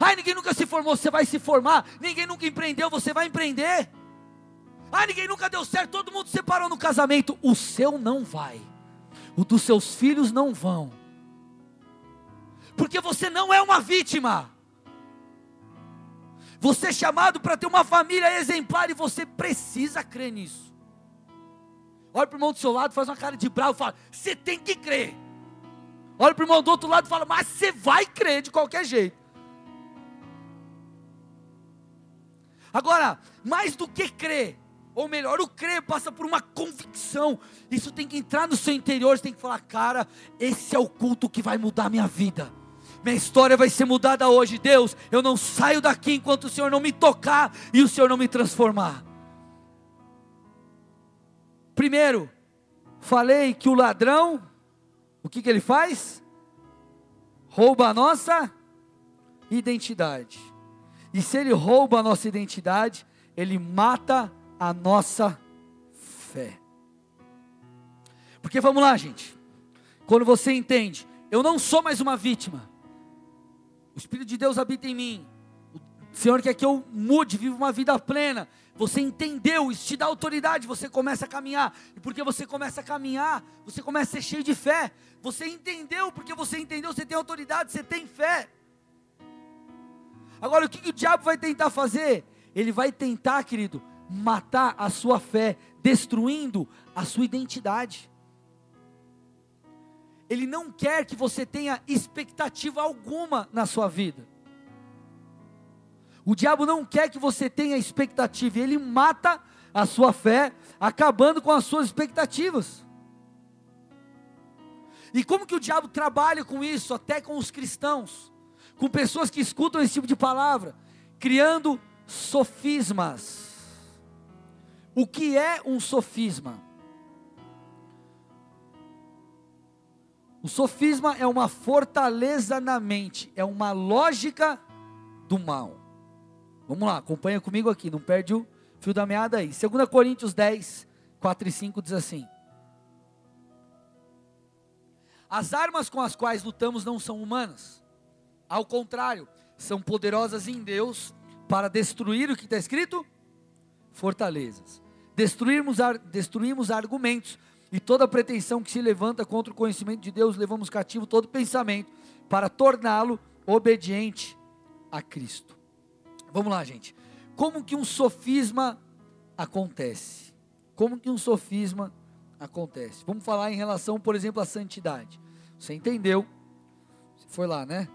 Ai, ninguém nunca se formou, você vai se formar. Ninguém nunca empreendeu, você vai empreender. Ai, ninguém nunca deu certo, todo mundo se separou no casamento. O seu não vai. O dos seus filhos não vão. Porque você não é uma vítima. Você é chamado para ter uma família exemplar e você precisa crer nisso. Olha para o irmão do seu lado, faz uma cara de bravo fala: Você tem que crer. Olha para o irmão do outro lado e fala: Mas você vai crer de qualquer jeito. Agora, mais do que crer, ou melhor, o crer passa por uma convicção. Isso tem que entrar no seu interior, você tem que falar, cara, esse é o culto que vai mudar a minha vida. Minha história vai ser mudada hoje. Deus, eu não saio daqui enquanto o Senhor não me tocar e o Senhor não me transformar. Primeiro, falei que o ladrão, o que, que ele faz? Rouba a nossa identidade. E se ele rouba a nossa identidade, ele mata a nossa fé. Porque vamos lá, gente. Quando você entende, eu não sou mais uma vítima. O Espírito de Deus habita em mim. O Senhor quer que eu mude, viva uma vida plena. Você entendeu, isso te dá autoridade, você começa a caminhar. E porque você começa a caminhar, você começa a ser cheio de fé. Você entendeu, porque você entendeu, você tem autoridade, você tem fé. Agora, o que, que o diabo vai tentar fazer? Ele vai tentar, querido, matar a sua fé, destruindo a sua identidade. Ele não quer que você tenha expectativa alguma na sua vida. O diabo não quer que você tenha expectativa, ele mata a sua fé, acabando com as suas expectativas. E como que o diabo trabalha com isso, até com os cristãos? com pessoas que escutam esse tipo de palavra, criando sofismas. O que é um sofisma? O sofisma é uma fortaleza na mente, é uma lógica do mal. Vamos lá, acompanha comigo aqui, não perde o fio da meada aí. 2 Coríntios 10, 4 e 5 diz assim: As armas com as quais lutamos não são humanas ao contrário, são poderosas em Deus para destruir o que está escrito? Fortalezas. Destruirmos, destruímos argumentos e toda pretensão que se levanta contra o conhecimento de Deus, levamos cativo todo pensamento para torná-lo obediente a Cristo. Vamos lá, gente. Como que um sofisma acontece? Como que um sofisma acontece? Vamos falar em relação, por exemplo, à santidade. Você entendeu? Você foi lá, né?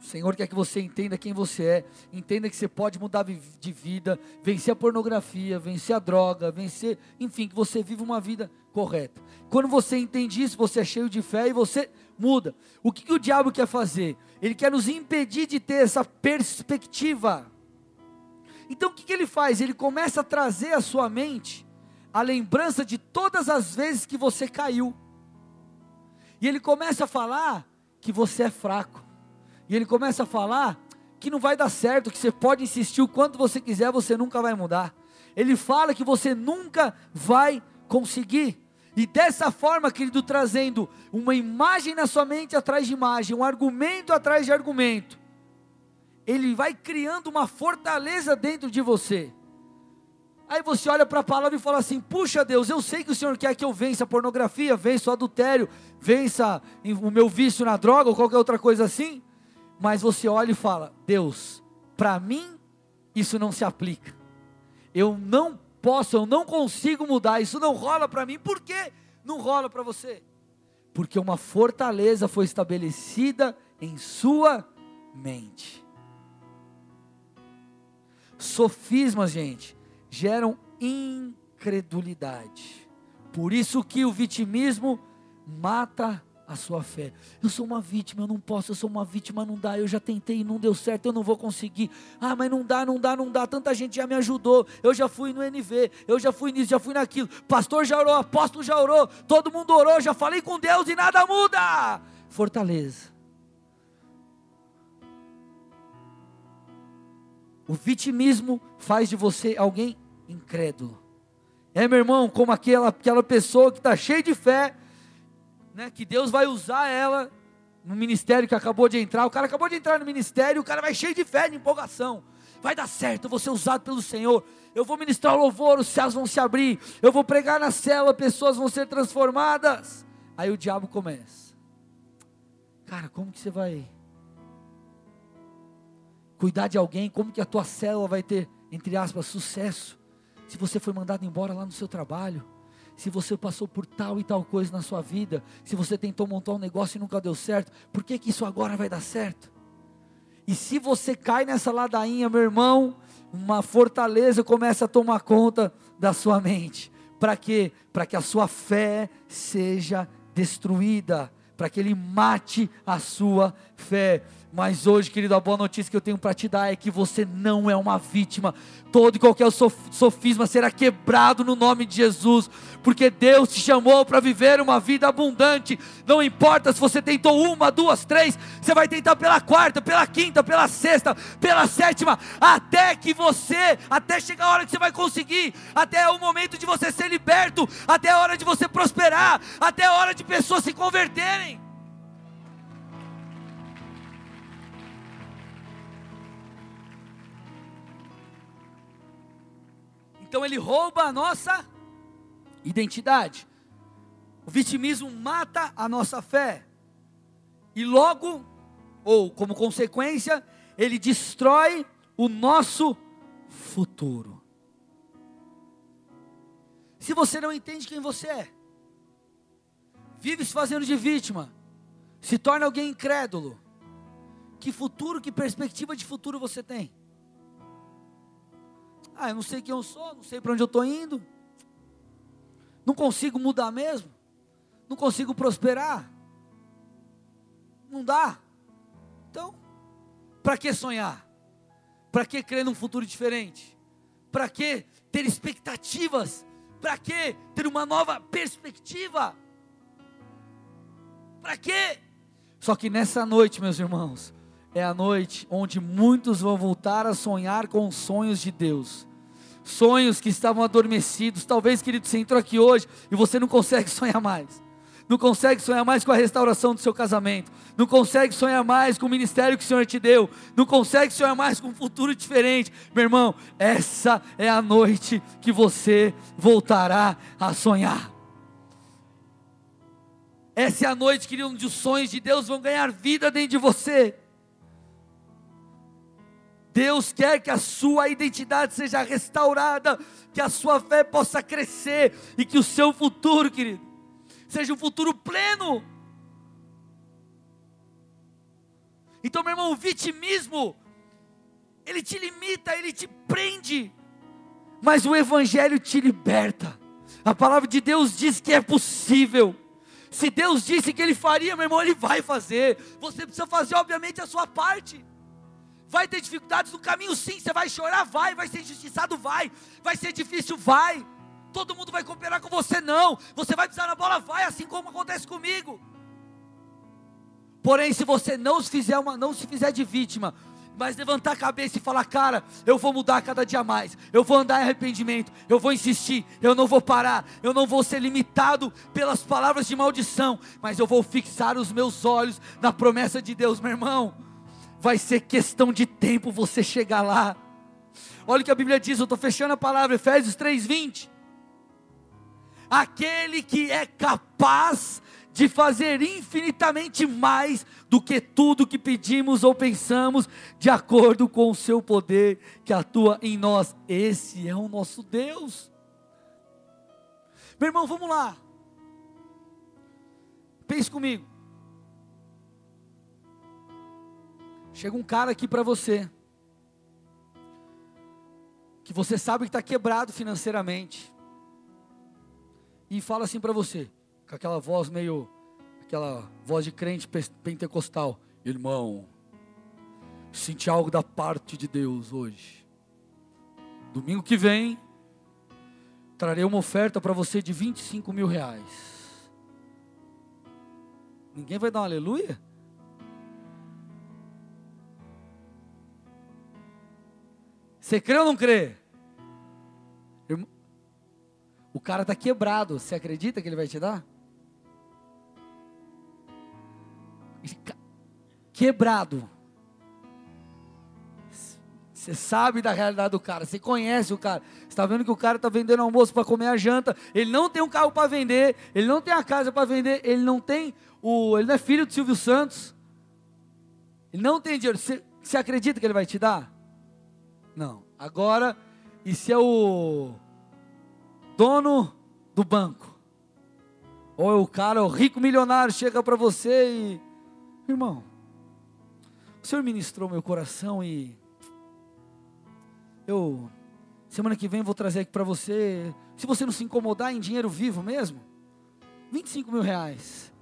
O Senhor quer que você entenda quem você é, entenda que você pode mudar de vida, vencer a pornografia, vencer a droga, vencer, enfim, que você vive uma vida correta. Quando você entende isso, você é cheio de fé e você muda. O que, que o diabo quer fazer? Ele quer nos impedir de ter essa perspectiva. Então o que, que ele faz? Ele começa a trazer à sua mente a lembrança de todas as vezes que você caiu. E ele começa a falar que você é fraco e ele começa a falar que não vai dar certo, que você pode insistir o quanto você quiser, você nunca vai mudar. Ele fala que você nunca vai conseguir. E dessa forma, querido, trazendo uma imagem na sua mente atrás de imagem, um argumento atrás de argumento, ele vai criando uma fortaleza dentro de você. Aí você olha para a palavra e fala assim: Puxa Deus, eu sei que o Senhor quer que eu vença a pornografia, vença o adultério, vença o meu vício na droga ou qualquer outra coisa assim mas você olha e fala: Deus, para mim isso não se aplica. Eu não posso, eu não consigo mudar, isso não rola para mim. Por que não rola para você? Porque uma fortaleza foi estabelecida em sua mente. Sofismas, gente, geram incredulidade. Por isso que o vitimismo mata a sua fé. Eu sou uma vítima, eu não posso, eu sou uma vítima, não dá, eu já tentei e não deu certo, eu não vou conseguir. Ah, mas não dá, não dá, não dá. Tanta gente já me ajudou. Eu já fui no NV, eu já fui nisso, já fui naquilo. Pastor já orou, apóstolo já orou, todo mundo orou, já falei com Deus e nada muda. Fortaleza. O vitimismo faz de você alguém incrédulo. É, meu irmão, como aquela, aquela pessoa que está cheia de fé, né, que Deus vai usar ela no ministério que acabou de entrar. O cara acabou de entrar no ministério, o cara vai cheio de fé, de empolgação. Vai dar certo, eu vou ser usado pelo Senhor. Eu vou ministrar louvor, os céus vão se abrir. Eu vou pregar na cela, pessoas vão ser transformadas. Aí o diabo começa. Cara, como que você vai cuidar de alguém? Como que a tua célula vai ter, entre aspas, sucesso? Se você foi mandado embora lá no seu trabalho se você passou por tal e tal coisa na sua vida, se você tentou montar um negócio e nunca deu certo, por que, que isso agora vai dar certo? E se você cai nessa ladainha, meu irmão, uma fortaleza começa a tomar conta da sua mente. Para quê? Para que a sua fé seja destruída, para que ele mate a sua fé. Mas hoje, querido, a boa notícia que eu tenho para te dar é que você não é uma vítima. Todo e qualquer sofisma será quebrado no nome de Jesus, porque Deus te chamou para viver uma vida abundante. Não importa se você tentou uma, duas, três, você vai tentar pela quarta, pela quinta, pela sexta, pela sétima, até que você, até chegar a hora que você vai conseguir, até o momento de você ser liberto, até a hora de você prosperar, até a hora de pessoas se converterem. Então ele rouba a nossa identidade. O vitimismo mata a nossa fé. E logo, ou como consequência, ele destrói o nosso futuro. Se você não entende quem você é, vive se fazendo de vítima, se torna alguém incrédulo, que futuro, que perspectiva de futuro você tem? Ah, eu não sei quem eu sou, não sei para onde eu estou indo. Não consigo mudar mesmo. Não consigo prosperar. Não dá. Então, para que sonhar? Para que crer num futuro diferente? Para que ter expectativas? Para que ter uma nova perspectiva? Para quê? Só que nessa noite, meus irmãos, é a noite onde muitos vão voltar a sonhar com os sonhos de Deus. Sonhos que estavam adormecidos. Talvez, querido, você entrou aqui hoje e você não consegue sonhar mais. Não consegue sonhar mais com a restauração do seu casamento. Não consegue sonhar mais com o ministério que o Senhor te deu. Não consegue sonhar mais com um futuro diferente. Meu irmão, essa é a noite que você voltará a sonhar. Essa é a noite, querido, onde os sonhos de Deus vão ganhar vida dentro de você. Deus quer que a sua identidade seja restaurada, que a sua fé possa crescer e que o seu futuro, querido, seja um futuro pleno. Então, meu irmão, o vitimismo, ele te limita, ele te prende, mas o Evangelho te liberta. A palavra de Deus diz que é possível. Se Deus disse que Ele faria, meu irmão, Ele vai fazer. Você precisa fazer, obviamente, a sua parte. Vai ter dificuldades no caminho, sim. Você vai chorar, vai. Vai ser injustiçado, vai. Vai ser difícil, vai. Todo mundo vai cooperar com você, não. Você vai pisar na bola, vai. Assim como acontece comigo. Porém, se você não se fizer uma, não se fizer de vítima, mas levantar a cabeça e falar, cara, eu vou mudar cada dia mais, eu vou andar em arrependimento, eu vou insistir, eu não vou parar, eu não vou ser limitado pelas palavras de maldição, mas eu vou fixar os meus olhos na promessa de Deus, meu irmão vai ser questão de tempo você chegar lá. Olha o que a Bíblia diz, eu estou fechando a palavra, Efésios 3,20. Aquele que é capaz de fazer infinitamente mais do que tudo que pedimos ou pensamos, de acordo com o seu poder que atua em nós. Esse é o nosso Deus. Meu irmão, vamos lá. Pense comigo. Chega um cara aqui para você, que você sabe que está quebrado financeiramente, e fala assim para você, com aquela voz meio, aquela voz de crente pentecostal: Irmão, senti algo da parte de Deus hoje. Domingo que vem, trarei uma oferta para você de 25 mil reais. Ninguém vai dar um aleluia? Você crê ou não crê? O cara está quebrado. Você acredita que ele vai te dar? Quebrado. Você sabe da realidade do cara, você conhece o cara. Você está vendo que o cara está vendendo almoço para comer a janta. Ele não tem um carro para vender, ele não tem a casa para vender, ele não tem o. Ele não é filho do Silvio Santos. Ele não tem dinheiro. Você, você acredita que ele vai te dar? Não. Agora, e se é o dono do banco? Ou é o cara, o rico milionário, chega para você e. Irmão, o Senhor ministrou meu coração e. eu semana que vem vou trazer aqui para você. Se você não se incomodar em dinheiro vivo mesmo, 25 mil reais.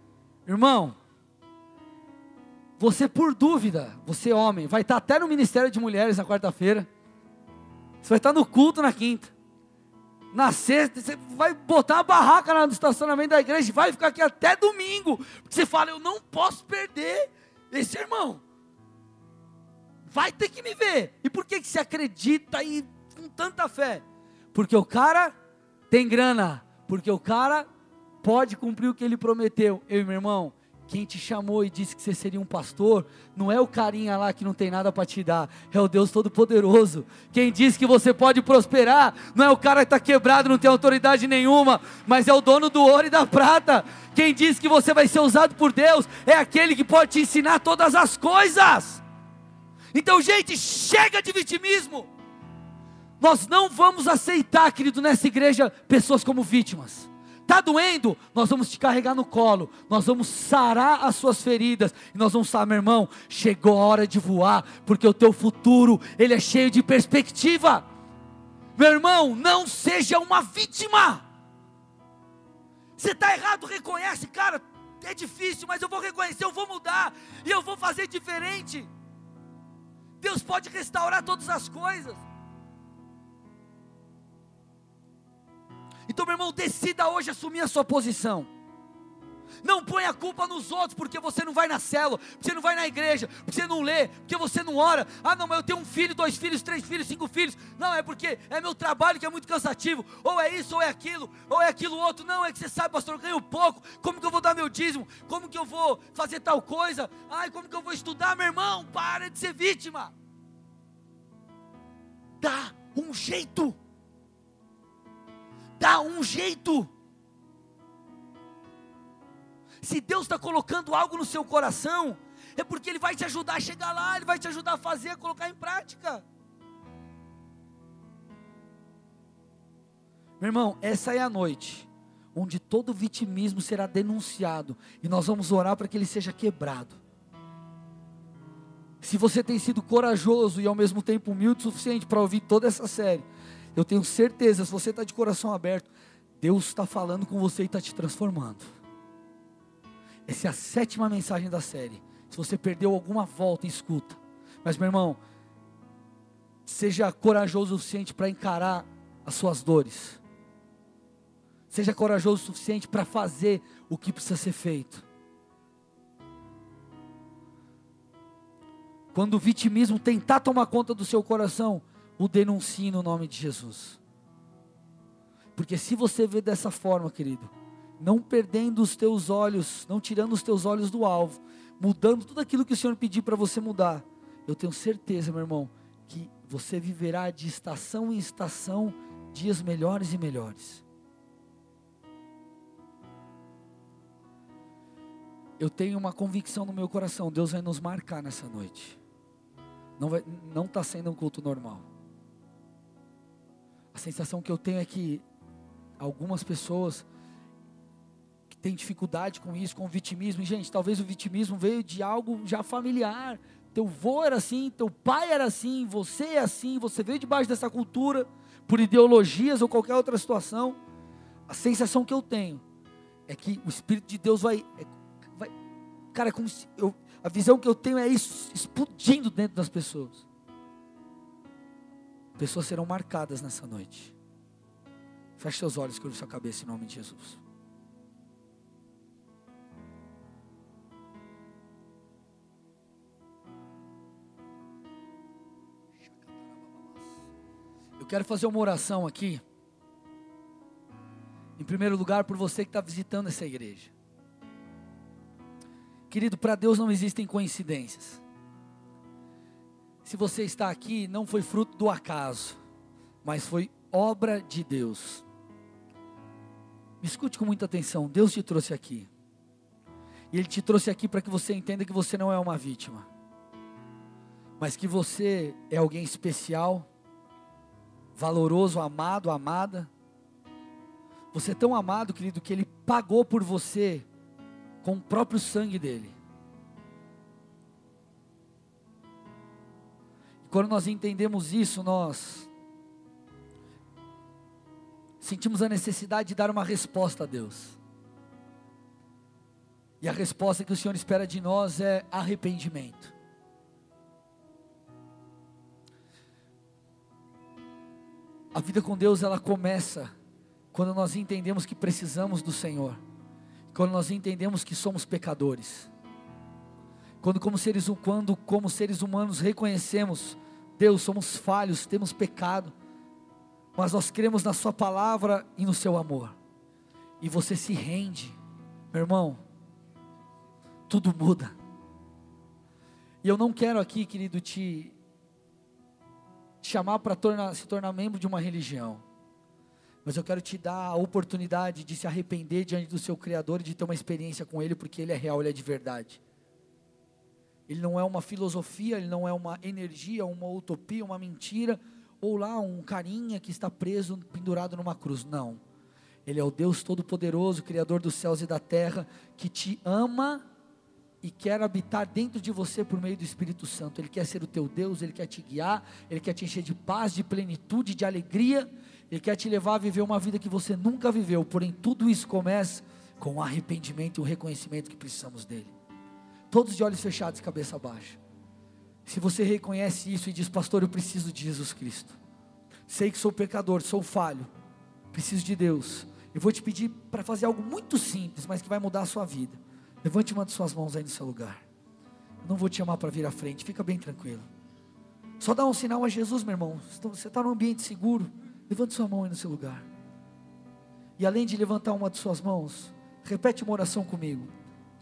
Irmão, você por dúvida, você homem, vai estar até no Ministério de Mulheres na quarta-feira. Você vai estar no culto na quinta. Na sexta, você vai botar uma barraca lá no estacionamento da igreja, vai ficar aqui até domingo. Porque você fala, eu não posso perder esse irmão. Vai ter que me ver. E por que, que você acredita aí com tanta fé? Porque o cara tem grana. Porque o cara pode cumprir o que ele prometeu. Eu e meu irmão, quem te chamou e disse que você seria um pastor, não é o carinha lá que não tem nada para te dar, é o Deus Todo-Poderoso. Quem disse que você pode prosperar, não é o cara que está quebrado, não tem autoridade nenhuma, mas é o dono do ouro e da prata. Quem disse que você vai ser usado por Deus, é aquele que pode te ensinar todas as coisas. Então, gente, chega de vitimismo. Nós não vamos aceitar, querido, nessa igreja, pessoas como vítimas. Está doendo? Nós vamos te carregar no colo, nós vamos sarar as suas feridas, e nós vamos falar, meu irmão, chegou a hora de voar, porque o teu futuro, ele é cheio de perspectiva. Meu irmão, não seja uma vítima. Você está errado, reconhece, cara, é difícil, mas eu vou reconhecer, eu vou mudar, e eu vou fazer diferente. Deus pode restaurar todas as coisas. Então, meu irmão, decida hoje assumir a sua posição. Não ponha a culpa nos outros, porque você não vai na célula, porque você não vai na igreja, porque você não lê, porque você não ora. Ah, não, mas eu tenho um filho, dois filhos, três filhos, cinco filhos. Não, é porque é meu trabalho que é muito cansativo. Ou é isso, ou é aquilo, ou é aquilo outro. Não, é que você sabe, pastor, eu ganho pouco. Como que eu vou dar meu dízimo? Como que eu vou fazer tal coisa? Ai, como que eu vou estudar, meu irmão? Para de ser vítima. Dá um jeito dá um jeito. Se Deus está colocando algo no seu coração, é porque Ele vai te ajudar a chegar lá, Ele vai te ajudar a fazer, a colocar em prática. Meu irmão, essa é a noite onde todo vitimismo será denunciado e nós vamos orar para que ele seja quebrado. Se você tem sido corajoso e ao mesmo tempo humilde o suficiente para ouvir toda essa série, eu tenho certeza, se você está de coração aberto, Deus está falando com você e está te transformando. Essa é a sétima mensagem da série. Se você perdeu alguma volta, escuta. Mas, meu irmão, seja corajoso o suficiente para encarar as suas dores. Seja corajoso o suficiente para fazer o que precisa ser feito. Quando o vitimismo tentar tomar conta do seu coração, o denuncie no nome de Jesus. Porque se você vê dessa forma, querido, não perdendo os teus olhos, não tirando os teus olhos do alvo, mudando tudo aquilo que o Senhor pedir para você mudar, eu tenho certeza, meu irmão, que você viverá de estação em estação dias melhores e melhores. Eu tenho uma convicção no meu coração, Deus vai nos marcar nessa noite. Não está tá sendo um culto normal. A sensação que eu tenho é que algumas pessoas que têm dificuldade com isso, com o vitimismo, e gente, talvez o vitimismo veio de algo já familiar. Teu avô era assim, teu pai era assim, você é assim, você veio debaixo dessa cultura, por ideologias ou qualquer outra situação. A sensação que eu tenho é que o Espírito de Deus vai. É, vai cara, é como se eu, a visão que eu tenho é isso explodindo dentro das pessoas. Pessoas serão marcadas nessa noite. Feche seus olhos, curva sua cabeça em nome de Jesus. Eu quero fazer uma oração aqui. Em primeiro lugar, por você que está visitando essa igreja. Querido, para Deus não existem coincidências se você está aqui, não foi fruto do acaso, mas foi obra de Deus. Me escute com muita atenção: Deus te trouxe aqui, e Ele te trouxe aqui para que você entenda que você não é uma vítima, mas que você é alguém especial, valoroso, amado, amada. Você é tão amado, querido, que Ele pagou por você com o próprio sangue dele. Quando nós entendemos isso, nós sentimos a necessidade de dar uma resposta a Deus. E a resposta que o Senhor espera de nós é arrependimento. A vida com Deus ela começa quando nós entendemos que precisamos do Senhor, quando nós entendemos que somos pecadores, quando como seres, quando, como seres humanos reconhecemos Deus, somos falhos, temos pecado, mas nós cremos na Sua palavra e no Seu amor, e você se rende, meu irmão, tudo muda. E eu não quero aqui, querido, te, te chamar para tornar, se tornar membro de uma religião, mas eu quero te dar a oportunidade de se arrepender diante do seu Criador e de ter uma experiência com Ele, porque Ele é real, Ele é de verdade. Ele não é uma filosofia, ele não é uma energia, uma utopia, uma mentira, ou lá um carinha que está preso, pendurado numa cruz. Não. Ele é o Deus Todo-Poderoso, Criador dos céus e da terra, que te ama e quer habitar dentro de você por meio do Espírito Santo. Ele quer ser o teu Deus, ele quer te guiar, ele quer te encher de paz, de plenitude, de alegria, ele quer te levar a viver uma vida que você nunca viveu. Porém, tudo isso começa com o arrependimento e o reconhecimento que precisamos dele todos de olhos fechados e cabeça baixa. Se você reconhece isso e diz, pastor, eu preciso de Jesus Cristo. Sei que sou pecador, sou falho, preciso de Deus. Eu vou te pedir para fazer algo muito simples, mas que vai mudar a sua vida. Levante uma de suas mãos aí no seu lugar. Eu não vou te chamar para vir à frente, fica bem tranquilo. Só dá um sinal a Jesus, meu irmão. Você está num ambiente seguro. Levante sua mão aí no seu lugar. E além de levantar uma de suas mãos, repete uma oração comigo.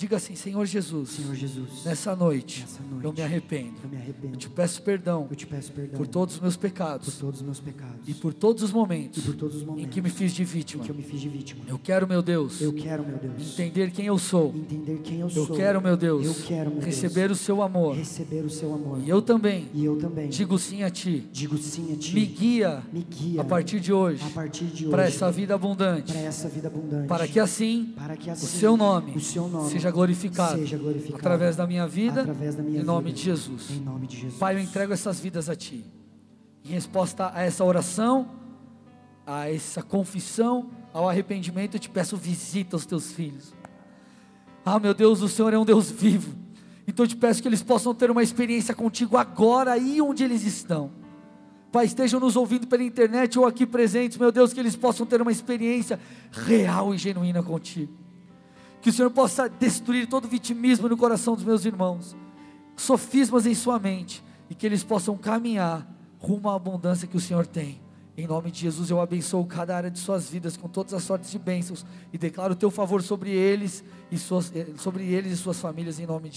Diga assim, Senhor Jesus. Senhor Jesus. Nessa noite, nessa noite eu me arrependo. Eu me arrependo. Eu te peço perdão. Eu te peço perdão. Por todos os meus pecados. Por todos os meus pecados. E por todos os momentos. E por todos os momentos em que me fiz de vítima. Em que eu me fiz de vítima. Eu quero, meu Deus. Eu quero, meu Deus. Entender quem eu sou. Entender quem eu eu sou. quero, meu Deus. Eu quero, meu receber Deus. o seu amor. Receber o seu amor. E eu também. E eu também. Digo sim a ti. Digo sim a ti. Me guia. Me guia. A partir de hoje. A partir de hoje. Para essa vida abundante. Para essa vida abundante. Para que assim. Para que assim o seu nome. O seu nome seja glorificado. Seja glorificado através da minha vida, da minha em nome vida, de Jesus. Em nome de Jesus. Pai, eu entrego essas vidas a Ti. Em resposta a essa oração, a essa confissão, ao arrependimento, eu te peço visita aos teus filhos. Ah, meu Deus, o Senhor é um Deus vivo. Então eu te peço que eles possam ter uma experiência contigo agora, aí onde eles estão. Pai, estejam nos ouvindo pela internet ou aqui presentes, meu Deus, que eles possam ter uma experiência real e genuína contigo. Que o Senhor possa destruir todo vitimismo no coração dos meus irmãos, sofismas em sua mente, e que eles possam caminhar rumo à abundância que o Senhor tem. Em nome de Jesus, eu abençoo cada área de suas vidas com todas as sortes de bênçãos e declaro o teu favor sobre eles e suas, eh, sobre eles e suas famílias em nome de